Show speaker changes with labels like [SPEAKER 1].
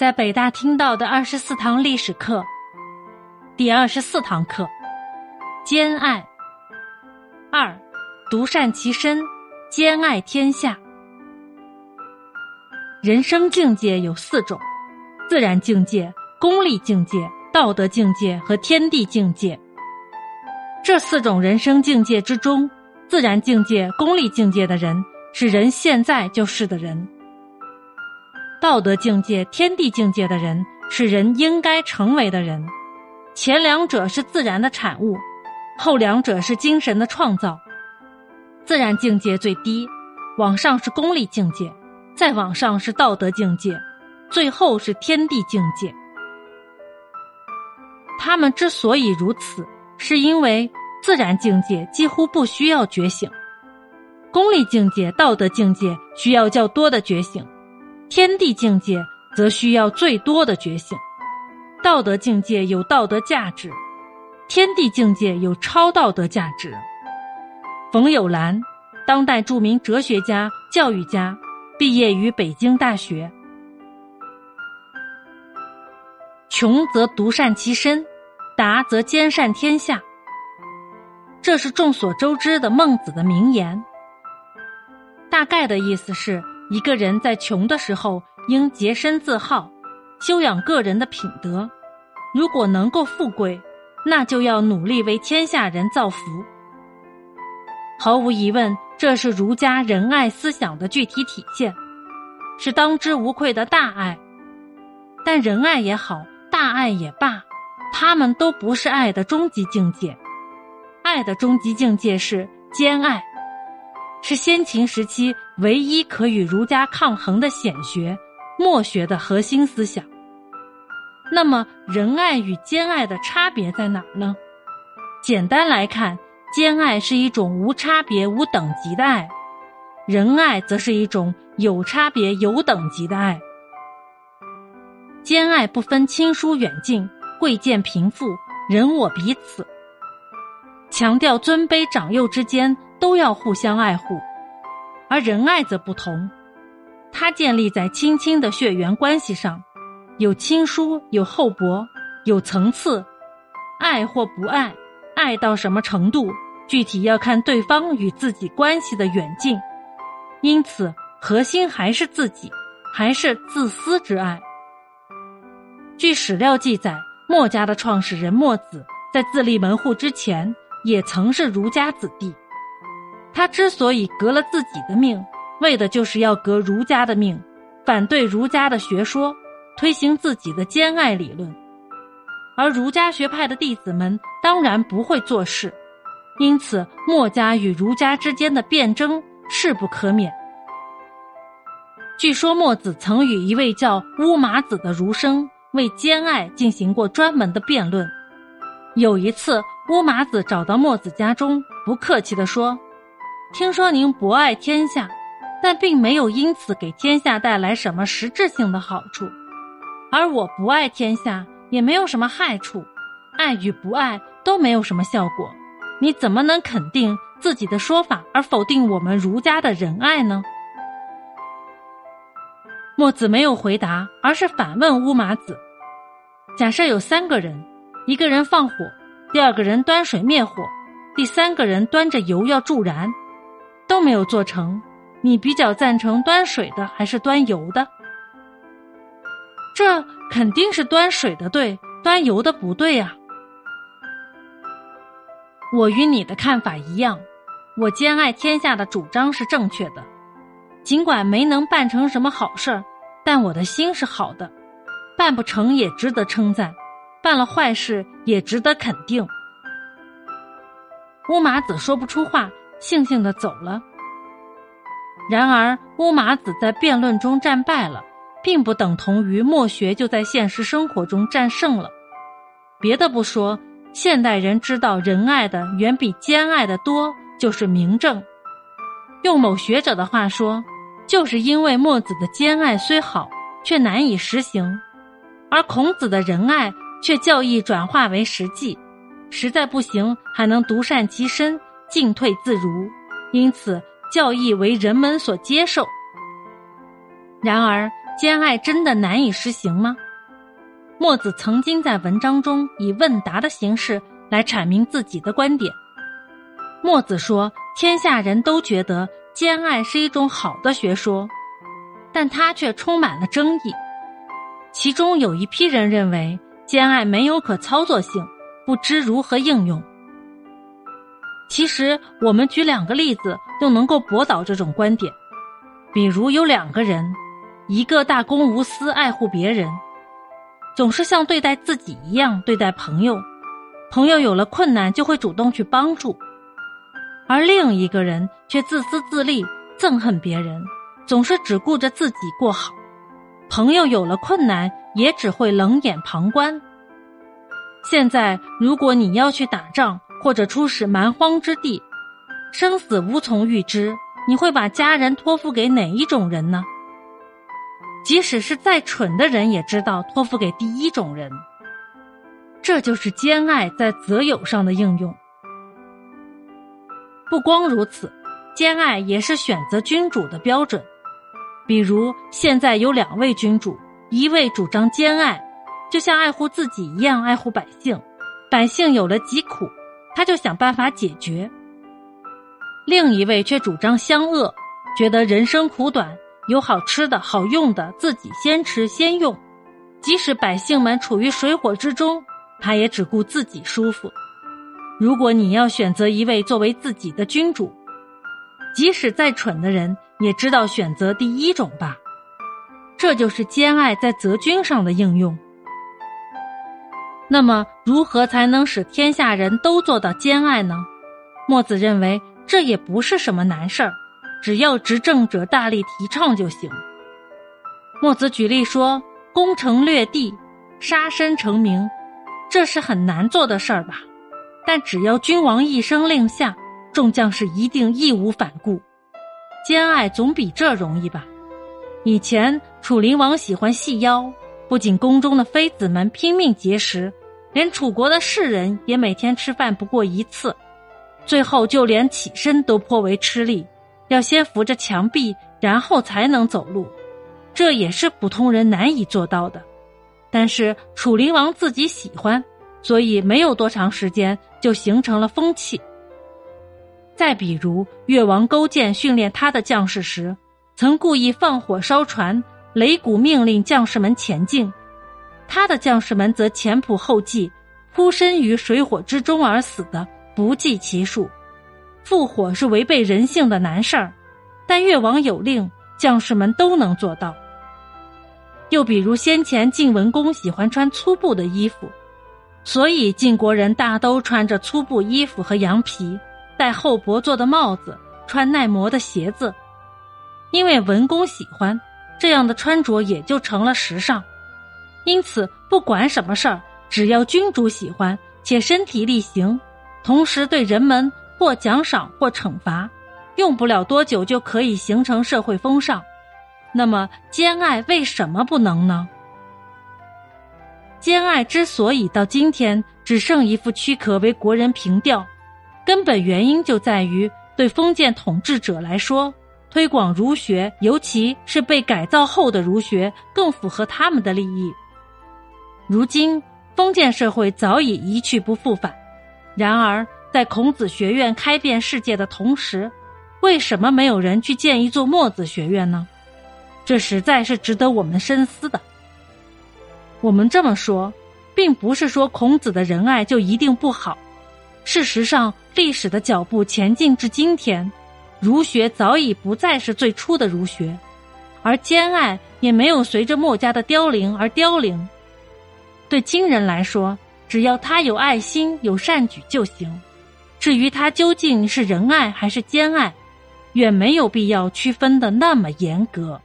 [SPEAKER 1] 在北大听到的二十四堂历史课，第二十四堂课：兼爱。二，独善其身，兼爱天下。人生境界有四种：自然境界、功利境界、道德境界和天地境界。这四种人生境界之中，自然境界、功利境界的人是人现在就是的人；道德境界、天地境界的人是人应该成为的人。前两者是自然的产物，后两者是精神的创造。自然境界最低，往上是功利境界，再往上是道德境界，最后是天地境界。他们之所以如此。是因为自然境界几乎不需要觉醒，功利境界、道德境界需要较多的觉醒，天地境界则需要最多的觉醒。道德境界有道德价值，天地境界有超道德价值。冯友兰，当代著名哲学家、教育家，毕业于北京大学。穷则独善其身。达则兼善天下，这是众所周知的孟子的名言。大概的意思是，一个人在穷的时候应洁身自好，修养个人的品德；如果能够富贵，那就要努力为天下人造福。毫无疑问，这是儒家仁爱思想的具体体现，是当之无愧的大爱。但仁爱也好，大爱也罢。他们都不是爱的终极境界，爱的终极境界是兼爱，是先秦时期唯一可与儒家抗衡的显学、墨学的核心思想。那么，仁爱与兼爱的差别在哪儿呢？简单来看，兼爱是一种无差别、无等级的爱，仁爱则是一种有差别、有等级的爱。兼爱不分亲疏远近。贵贱贫富，人我彼此，强调尊卑长幼之间都要互相爱护，而仁爱则不同，它建立在亲亲的血缘关系上，有亲疏，有厚薄，有层次，爱或不爱，爱到什么程度，具体要看对方与自己关系的远近，因此核心还是自己，还是自私之爱。据史料记载。墨家的创始人墨子在自立门户之前，也曾是儒家子弟。他之所以革了自己的命，为的就是要革儒家的命，反对儒家的学说，推行自己的兼爱理论。而儒家学派的弟子们当然不会做事，因此墨家与儒家之间的辩争势不可免。据说墨子曾与一位叫乌马子的儒生。为兼爱进行过专门的辩论。有一次，乌马子找到墨子家中，不客气地说：“听说您博爱天下，但并没有因此给天下带来什么实质性的好处；而我不爱天下，也没有什么害处。爱与不爱都没有什么效果。你怎么能肯定自己的说法，而否定我们儒家的仁爱呢？”墨子没有回答，而是反问乌马子：“假设有三个人，一个人放火，第二个人端水灭火，第三个人端着油要助燃，没有做成，你比较赞成端水的还是端油的？”这肯定是端水的对，端油的不对啊！我与你的看法一样，我兼爱天下的主张是正确的，尽管没能办成什么好事儿。但我的心是好的，办不成也值得称赞，办了坏事也值得肯定。乌麻子说不出话，悻悻的走了。然而，乌马子在辩论中战败了，并不等同于墨学就在现实生活中战胜了。别的不说，现代人知道仁爱的远比兼爱的多，就是明证。用某学者的话说。就是因为墨子的兼爱虽好，却难以实行；而孔子的仁爱却较易转化为实际。实在不行，还能独善其身，进退自如，因此教义为人们所接受。然而，兼爱真的难以实行吗？墨子曾经在文章中以问答的形式来阐明自己的观点。墨子说：“天下人都觉得兼爱是一种好的学说，但他却充满了争议。其中有一批人认为兼爱没有可操作性，不知如何应用。其实，我们举两个例子就能够驳倒这种观点。比如有两个人，一个大公无私，爱护别人，总是像对待自己一样对待朋友，朋友有了困难就会主动去帮助。”而另一个人却自私自利，憎恨别人，总是只顾着自己过好。朋友有了困难，也只会冷眼旁观。现在，如果你要去打仗或者出使蛮荒之地，生死无从预知，你会把家人托付给哪一种人呢？即使是再蠢的人，也知道托付给第一种人。这就是兼爱在择友上的应用。不光如此，兼爱也是选择君主的标准。比如，现在有两位君主，一位主张兼爱，就像爱护自己一样爱护百姓，百姓有了疾苦，他就想办法解决；另一位却主张相恶，觉得人生苦短，有好吃的好用的，自己先吃先用，即使百姓们处于水火之中，他也只顾自己舒服。如果你要选择一位作为自己的君主，即使再蠢的人也知道选择第一种吧。这就是兼爱在择君上的应用。那么，如何才能使天下人都做到兼爱呢？墨子认为这也不是什么难事儿，只要执政者大力提倡就行。墨子举例说：“攻城略地，杀身成名，这是很难做的事儿吧？”但只要君王一声令下，众将士一定义无反顾。兼爱总比这容易吧？以前楚灵王喜欢细腰，不仅宫中的妃子们拼命节食，连楚国的士人也每天吃饭不过一次，最后就连起身都颇为吃力，要先扶着墙壁，然后才能走路，这也是普通人难以做到的。但是楚灵王自己喜欢。所以没有多长时间就形成了风气。再比如，越王勾践训练他的将士时，曾故意放火烧船，擂鼓命令将士们前进，他的将士们则前仆后继，扑身于水火之中而死的不计其数。复火是违背人性的难事儿，但越王有令，将士们都能做到。又比如先前晋文公喜欢穿粗布的衣服。所以晋国人大都穿着粗布衣服和羊皮，戴厚薄做的帽子，穿耐磨的鞋子，因为文公喜欢这样的穿着，也就成了时尚。因此，不管什么事儿，只要君主喜欢且身体力行，同时对人们或奖赏或惩罚，用不了多久就可以形成社会风尚。那么，兼爱为什么不能呢？兼爱之所以到今天只剩一副躯壳为国人凭吊，根本原因就在于对封建统治者来说，推广儒学，尤其是被改造后的儒学，更符合他们的利益。如今封建社会早已一去不复返，然而在孔子学院开遍世界的同时，为什么没有人去建一座墨子学院呢？这实在是值得我们深思的。我们这么说，并不是说孔子的仁爱就一定不好。事实上，历史的脚步前进至今天，儒学早已不再是最初的儒学，而兼爱也没有随着墨家的凋零而凋零。对亲人来说，只要他有爱心、有善举就行。至于他究竟是仁爱还是兼爱，远没有必要区分的那么严格。